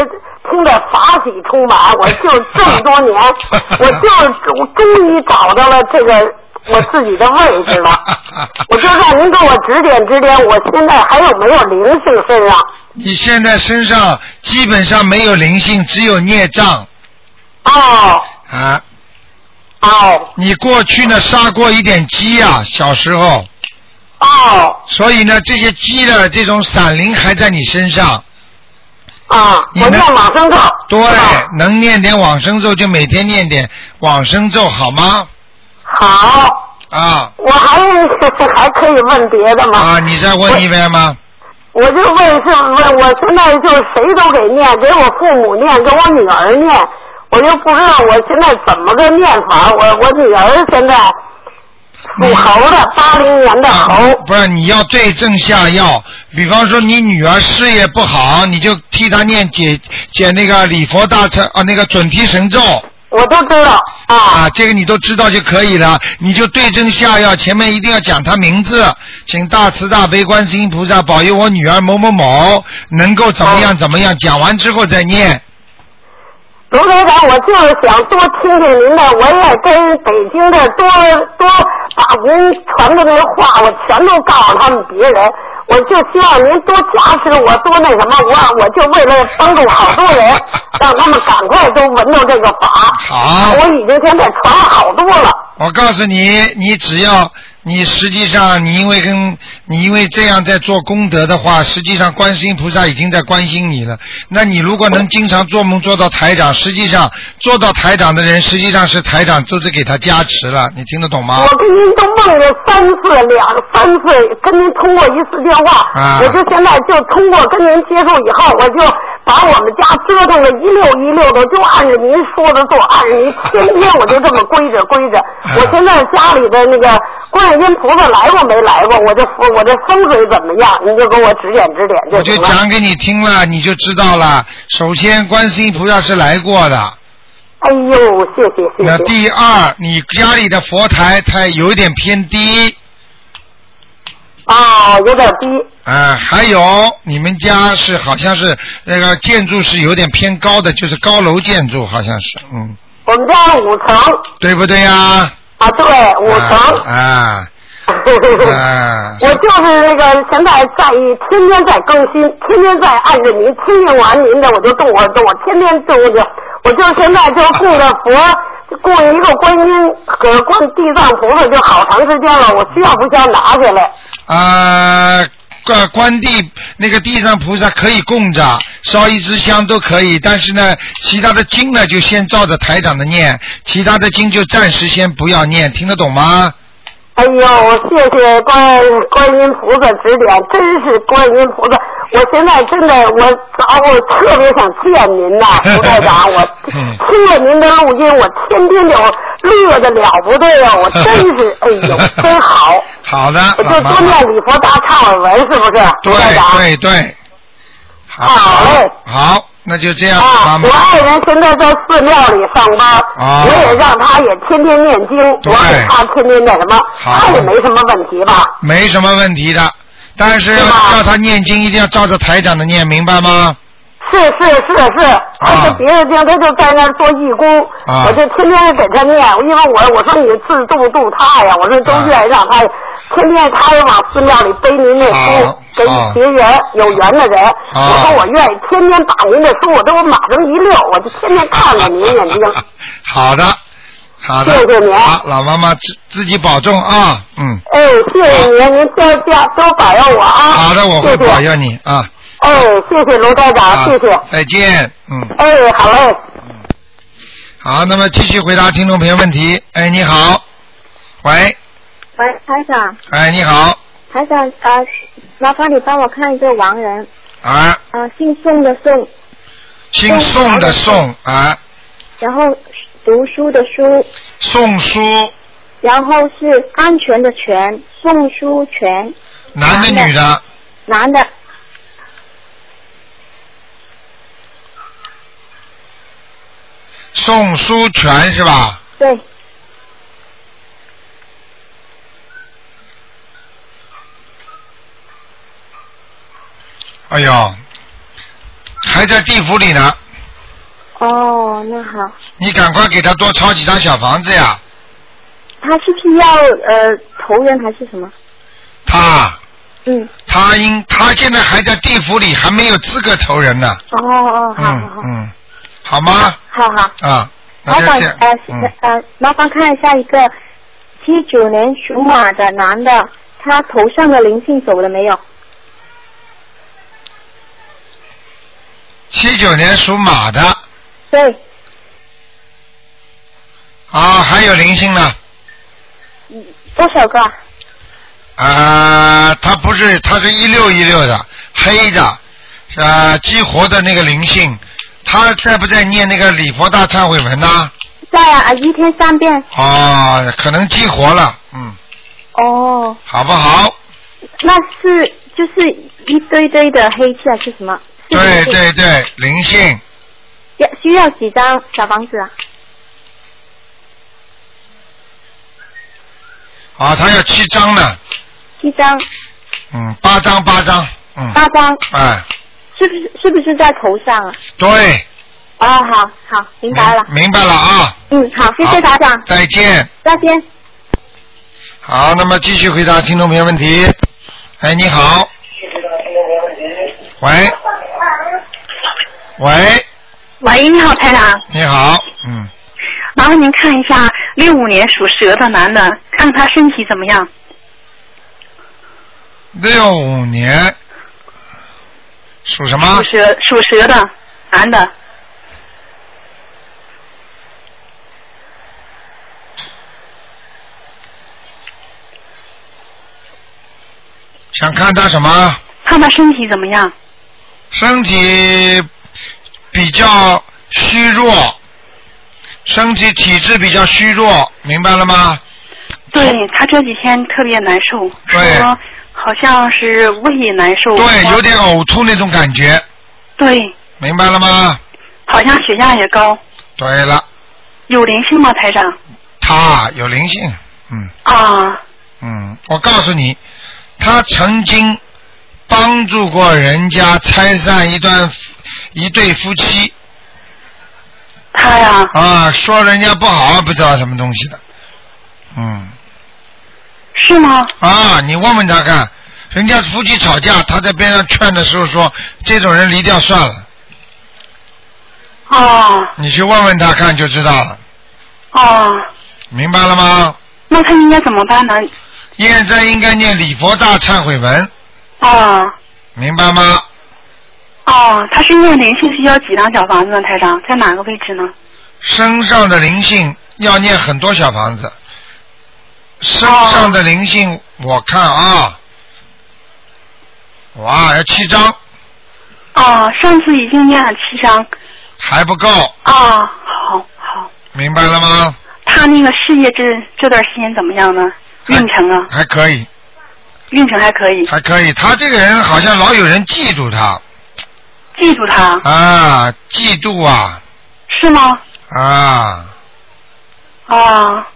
听得法喜充满，我就 这么多年，我就是我终于找到了这个我自己的位置了，我就让您给我指点指点，我现在还有没有灵性身上？你现在身上基本上没有灵性，只有孽障。哦。啊。哦。你过去呢杀过一点鸡啊，小时候。哦。所以呢，这些鸡的这种闪灵还在你身上。啊，我念往生咒。对，能念点往生咒就每天念点往生咒，好吗？好。啊。我还 还可以问别的吗？啊，你再问一遍吗？我就问是问，我现在就谁都给念，给我父母念，给我女儿念，我就不知道我现在怎么个念法。我我女儿现在属猴的，八零年的猴。不是，你要对症下药。比方说，你女儿事业不好，你就替她念解解那个礼佛大忏啊，那个准提神咒。我都知道啊。啊，这个你都知道就可以了。你就对症下药，前面一定要讲她名字，请大慈大悲观世音菩萨保佑我女儿某某某能够怎么样怎么样。讲完之后再念。卢台长，我就是想多听听您的，我也跟北京的多多把您传的那个话，我全都告诉他们别人。我就希望您多加持我，多那什么，我我就为了帮助好多人，让他们赶快都闻到这个法。好。我已经现在传了好多了。我告诉你，你只要你实际上你因为跟你因为这样在做功德的话，实际上观世音菩萨已经在关心你了。那你如果能经常做梦做到台长，实际上做到台长的人，实际上是台长就是给他加持了。你听得懂吗？我跟您都梦了三次，两三次跟您通过一次电话，啊我就现在就通过跟您接触以后，我就把我们家折腾的一溜一溜的，就按着您说的做，按着您天天我就这么规着规着。我现在家里的那个观世音菩萨来过没来过？我这我这风水怎么样？你就给我指点指点我就行了。讲给你听了，你就知道了。首先，观世音菩萨是来过的。哎呦，谢谢谢谢。那第二，你家里的佛台它有一点偏低。哦，有点低。啊，还有你们家是好像是那个建筑是有点偏高的，就是高楼建筑，好像是，嗯，我们家五层对不对呀？啊，对，五层。啊，啊，我就是那个现在在天天在更新，天天在按着您听听完您的我就动我动，我天天动就，我就现在就供着佛，供一个观音和供地藏菩萨就好长时间了，我需要不需要拿下来？啊，关关帝那个地藏菩萨可以供着，烧一支香都可以，但是呢，其他的经呢就先照着台长的念，其他的经就暂时先不要念，听得懂吗？哎呦，谢谢观观音菩萨指点，真是观音菩萨。我现在真的，我啊，我特别想见您呐，卢台长。我 听了您的录音，我天天就乐的了不得呀！我 真是，哎呦，真好。好的，我就多念礼佛大忏悔文，是不是？对。对对，好，好嘞。好，那就这样，我。爱人现在在寺庙里上班，啊我也让他也天天念经，对我给他天天那什么，他也没什么问题吧？没什么问题的，但是要叫他念经，一定要照着台长的念，明白吗？是是是是，他是别的地方，他就在那儿做义工，啊我就天天给他念，因为我我说你自度度他呀，我说都愿意让他，天天他也往寺庙里背您那书好，给好结缘有缘的人，好我说我愿意天天把您的书我都码成一溜，我就天天看着您眼睛。好的，好的。谢谢您好，老妈妈自自己保重啊，嗯。哎，谢谢您，您多加多保佑我啊！好的，我会保佑你啊。哎，谢谢罗台长，啊谢谢。再见，嗯。哎，好嘞。好，那么继续回答听众朋友问题。哎，你好，喂，喂，台长，哎，你好，台长，呃，麻烦你帮我看一个亡人，啊，呃，姓宋的宋，姓宋的宋。啊，然后读书的书，宋书，然后是安全的全，宋书全，男的女的？男的，宋书全是吧？对，哎呦，还在地府里呢，哦，那好，你赶快给他多抄几张小房子呀！他是不是要呃投人还是什么？他，嗯，他应他现在还在地府里，还没有资格投人呢。哦哦，好好好，嗯嗯，好吗？好好，啊，麻烦。呃嗯，呃，麻烦看一下一个七九年属马的男的，他头上的灵性走了没有？七九年属马的对，啊，还有灵性呢。多少个啊？啊，他不是，他是一六一六的，黑的，呃，激活的那个灵性，他在不在念那个礼佛大忏悔文呢？在啊，一天三遍。哦，可能激活了，嗯，哦，好不好？那是就是一堆堆的黑气还是什么？对对对，灵性要需要几张小房子啊？啊，他要七张呢，七张，嗯，八张八张，嗯，八张，哎，是不是是不是在头上啊？对，哦，好好，明白了。明白了啊，嗯，好，谢谢台长，再见。再见。好，那么继续回答听众朋友问题。哎，你好。喂。喂，喂，你好，台长，你好，嗯，麻烦您看一下六五年属蛇的男的，看他身体怎么样？六五年属什么属？蛇属蛇的男的，想看他什么？看他身体怎么样？身体比较虚弱，身体体质比较虚弱，明白了吗？对他这几天特别难受，对说好像是胃难受，对，有点呕吐那种感觉，对，明白了吗？好像血压也高，对了，有灵性吗，台长？他有灵性，嗯啊，嗯，我告诉你，他曾经帮助过人家拆散一段一对夫妻。他呀。啊，说人家不好，不知道什么东西的，嗯。是吗？啊，你问问他看，人家夫妻吵架，他在边上劝的时候说，这种人离掉算了。哦你去问问他看就知道了，哦，明白了吗？那他应该怎么办呢？现在应该念礼佛大忏悔文，哦明白吗？哦，他是念灵性需要几张小房子呢？台长在哪个位置呢？身上的灵性要念很多小房子，身上的灵性我看啊，哇，要七张哦，上次已经念了七张。还不够，啊，好好。明白了吗？他那个事业这这段时间怎么样呢？运程啊，还可以，运程还可以。还可以。他这个人好像老有人嫉妒他，嫉妒他啊，嫉妒啊是吗？啊，啊，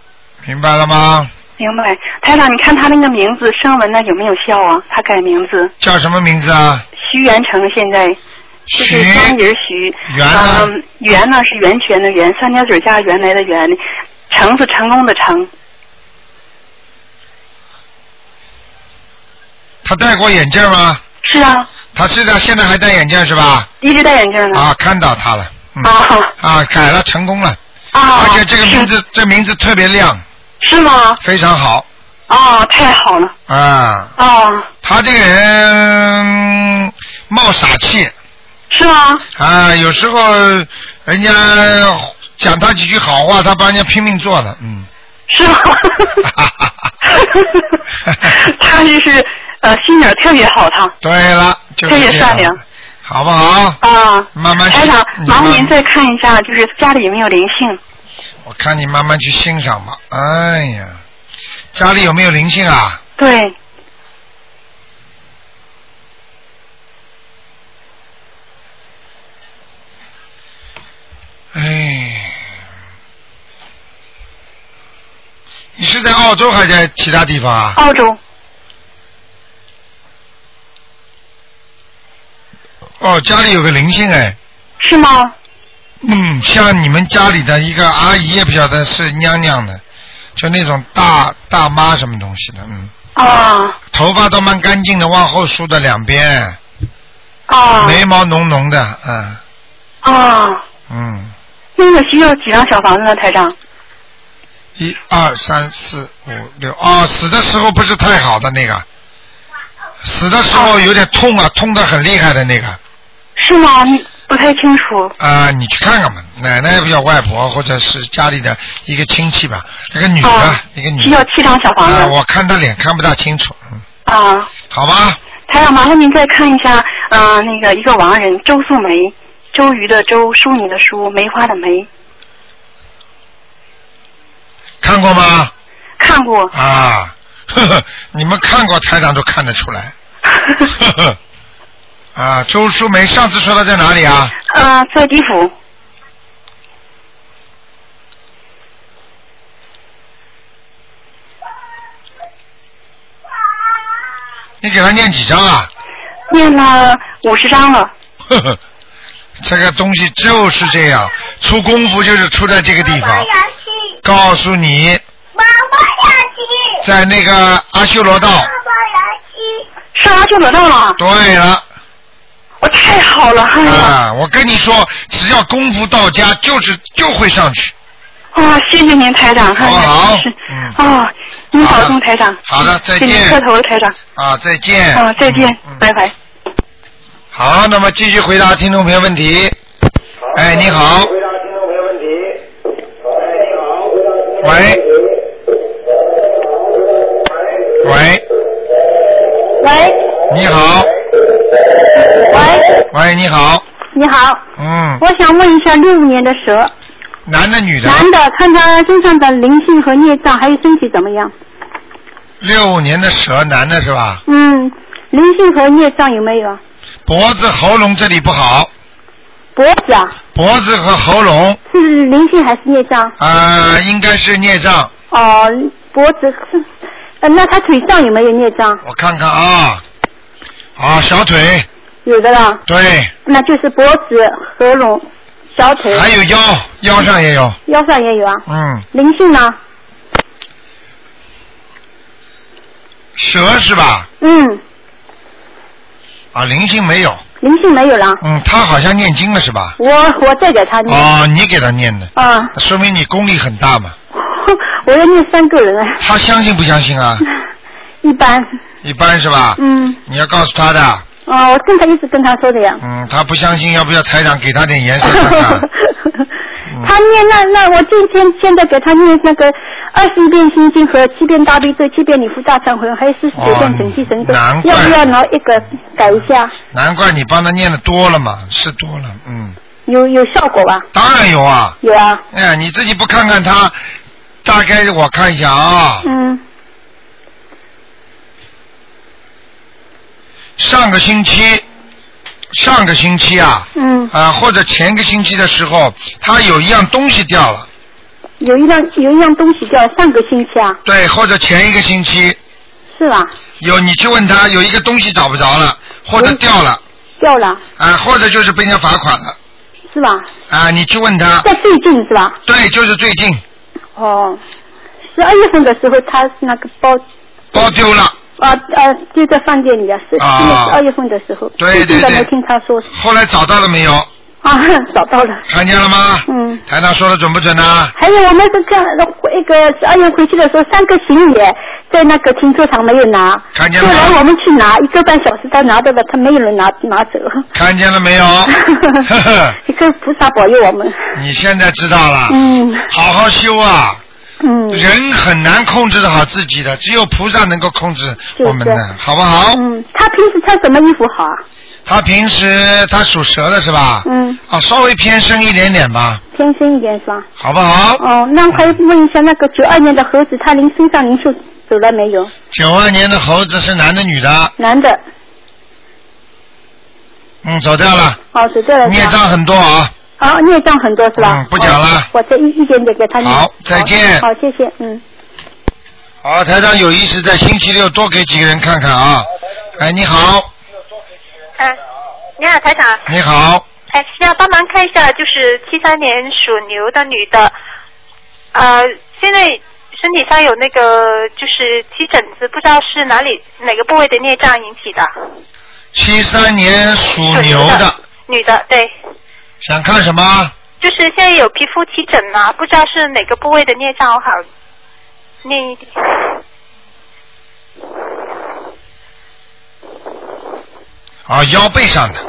明白了吗？明白。台长，你看他那个名字声纹呢有没有效啊？他改名字，叫什么名字啊？徐元成，现在就是徐三人徐，元呢嗯，元呢是源泉的源，三点水加原来的原，成是成功的成。他戴过眼镜吗？是啊，他是的，现在还戴眼镜是吧？一直戴眼镜呢。啊，看到他了。嗯、啊啊，改了，成功了。啊而且这个名字，这名字特别亮，是吗？非常好啊，太好了啊。啊，他这个人冒傻气是吗？啊，有时候人家讲他几句好话，他帮人家拼命做的，嗯。是吗？他就是呃心眼特别好，他对了，就是特别善良好不好？啊。慢慢去台长，麻烦您再看一下，就是家里有没有灵性？我看你慢慢去欣赏吧。哎呀，家里有没有灵性啊？对，哎，你是在澳洲还是在其他地方啊？澳洲哦，家里有个灵性哎。是吗？嗯，像你们家里的一个阿姨也不晓得是娘娘的，就那种大大妈什么东西的，嗯。啊。头发都蛮干净的，往后梳的两边，啊。眉毛浓浓的，嗯。啊，嗯，那个需要几张小房子呢，台长？一二三四五六，哦，死的时候不是太好的那个，死的时候有点痛啊，痛的很厉害的那个，是吗？不太清楚。啊，你去看看吧，奶奶不叫外婆，或者是家里的一个亲戚吧，一个女的，啊一个女的。需要七张小房子啊，我看她脸看不大清楚，嗯，啊，好吧，台长，麻烦您再看一下，啊，那个一个亡人周素梅，周瑜的周，淑女的淑，梅花的梅，看过吗？看过。啊，呵呵，你们看过台长都看得出来。呵呵，啊，周淑梅上次说的在哪里啊？啊，在地府。你给他念几张啊？念了五十张了。呵呵，这个东西就是这样，出功夫就是出在这个地方。告诉你，在那个阿修罗道。上阿修罗道了。对了。我太好了，哎呀！啊，我跟你说，只要功夫到家，就是就会上去。啊，谢谢您台长，好好是啊，您保重台长。好的再给您见磕头了台长。啊，再见。啊，再见，拜拜。好，那么继续回答听众朋友问题。哎，你好。喂。喂。喂你好。喂，你好。你好，嗯，我想问一下，六五年的蛇，男的女的？男的，看他身上的灵性和孽障，还有身体怎么样？六五年的蛇，男的是吧？嗯，灵性和孽障有没有？脖子、喉咙这里不好，脖子啊，脖子和喉咙是灵性还是孽障？呃、应该是孽障。哦，脖子是，呃，那他腿上有没有孽障？我看看啊，啊，小腿，有的啦，对，那就是脖子、喉咙、小腿，还有腰，腰上也有，腰上也有啊。嗯，灵性呢？蛇是吧？嗯，啊，灵性没有，灵性没有了。嗯，他好像念经了是吧？我我再给他念。哦，你给他念的，啊，说明你功力很大嘛。我要念三个人啊，他相信不相信啊？一般。一般是吧？嗯，你要告诉他的，啊，我跟他一直跟他说的呀。嗯，他不相信，要不要台长给他点颜色看看？他念那那我今天现在给他念那个二十一遍心经和七遍大悲咒、七遍礼佛大忏悔，还有四十九遍准提神咒，难怪要不要拿一个改一下？难怪你帮他念的多了嘛，是多了，嗯，有有效果吧？当然有啊。有啊。哎，你自己不看看他，大概我看一下啊，嗯，上个星期上个星期啊，嗯，啊或者前个星期的时候，他有一样东西掉了，有一样有一样东西掉，上个星期啊，对，或者前一个星期。是吧？有你去问他有一个东西找不着了，或者掉了，掉了。啊，或者就是被人家罚款了，是吧？啊，你去问他，在最近是吧？对，就是最近。哦，十二月份的时候，他那个包。包丢了，啊啊就在饭店里啊，是啊今年十二月份的时候，对对没听他说后来找到了没有？啊，找到了。看见了吗？嗯。台长说的准不准呢？还有我们这个那个十二月回去的时候，三个行李在那个停车场没有拿，看见了吗后来我们去拿，一个半小时他拿到了，他没有人拿拿走。看见了没有？呵呵，一个菩萨保佑我们。你现在知道了，嗯好好修啊。嗯。人很难控制得好自己的，只有菩萨能够控制我们的，好不好？嗯，他平时穿什么衣服好啊？他平时他属蛇的是吧？嗯，啊，稍微偏深一点点吧，偏深一点是吧？好不好？哦，那还问一下那个九二年的猴子，他灵身上灵秀走了没有？九二年的猴子是男的女的？男的，嗯，走掉了，哦，走掉了。孽障很多啊。啊，孽障很多是吧？嗯不讲了哦我再一一点点给他念。好再见好，谢谢，嗯。好，台长有意思在星期六多给几个人看看啊。哎，你好，哎，你好，台长。你好，哎，需要帮忙看一下，就是七三年属牛的女的，呃，现在身体上有那个就是起疹子，不知道是哪里哪个部位的孽障引起的。七三年属牛的，女的，对，想看什么？就是现在有皮肤起疹嘛，不知道是哪个部位的孽障，我好念一点。啊，腰背上的。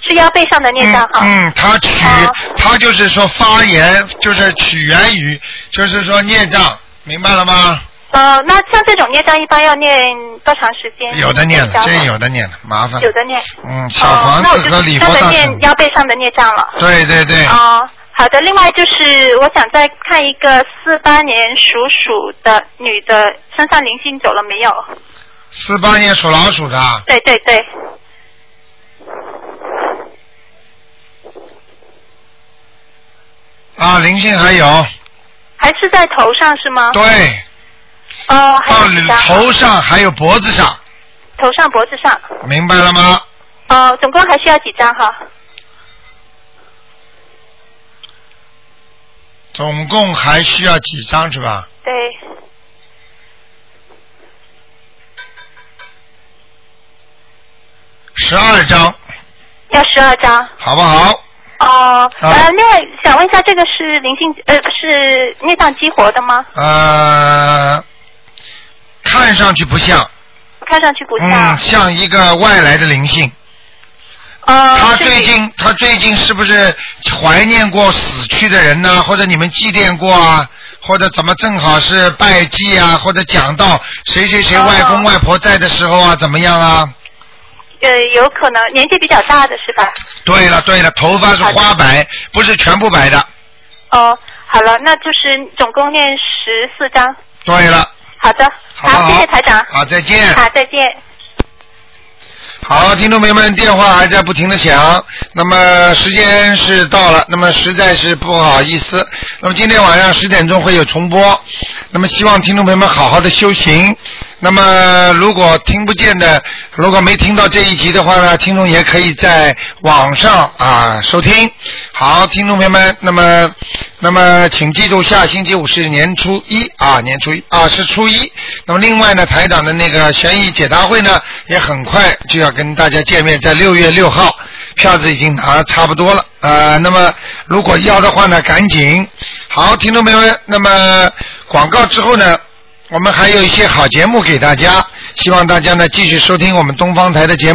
是腰背上的孽障哈。嗯，它取，它就是说发炎，就是取源于，就是说孽障，明白了吗？呃，那像这种孽障一般要念多长时间？有的念了，比较好真有的念了，麻烦。有的念。嗯，小哦房子和礼佛大念腰背上的孽障了。对对对。哦，好的。另外就是我想再看一个四八年属鼠的女的身上灵性走了没有？四八年属老鼠的，对对对，啊，灵性还有，还是在头上是吗？对，哦？头上还有脖子上，头上脖子上。明白了吗？哦，总共还需要几张哈？总共还需要几张是吧？对，十二张，要十二张。好不好？哦，啊呃，另外想问一下，这个是灵性呃是内脏激活的吗？呃，看上去不像，看上去不像。嗯，像一个外来的灵性。呃，他最近，他最近是不是怀念过死去的人呢？或者你们祭奠过啊？或者怎么正好是拜祭啊？或者讲到谁谁谁外公外婆在的时候啊？怎么样啊？呃，有可能年纪比较大的是吧？对了对了，头发是花白，不是全部白的。哦，好了，那就是总共念十四章。对了，好的，好不好谢谢台长。好，再见。好，再见。好，听众朋友们，电话还在不停的响，那么时间是到了，那么实在是不好意思，那么今天晚上十点钟会有重播，那么希望听众朋友们好好的修行。那么如果听不见的，如果没听到这一集的话呢，听众也可以在网上啊收听。好，听众朋友们，那么那么请记住，下星期五是年初一啊，年初一啊是初一。那么另外呢，台长的那个悬疑解答会呢，也很快就要跟大家见面，在六月六号，票子已经拿差不多了。呃，那么如果要的话呢，赶紧。好，听众朋友们，那么广告之后呢？我们还有一些好节目给大家，希望大家呢继续收听我们东方台的节目。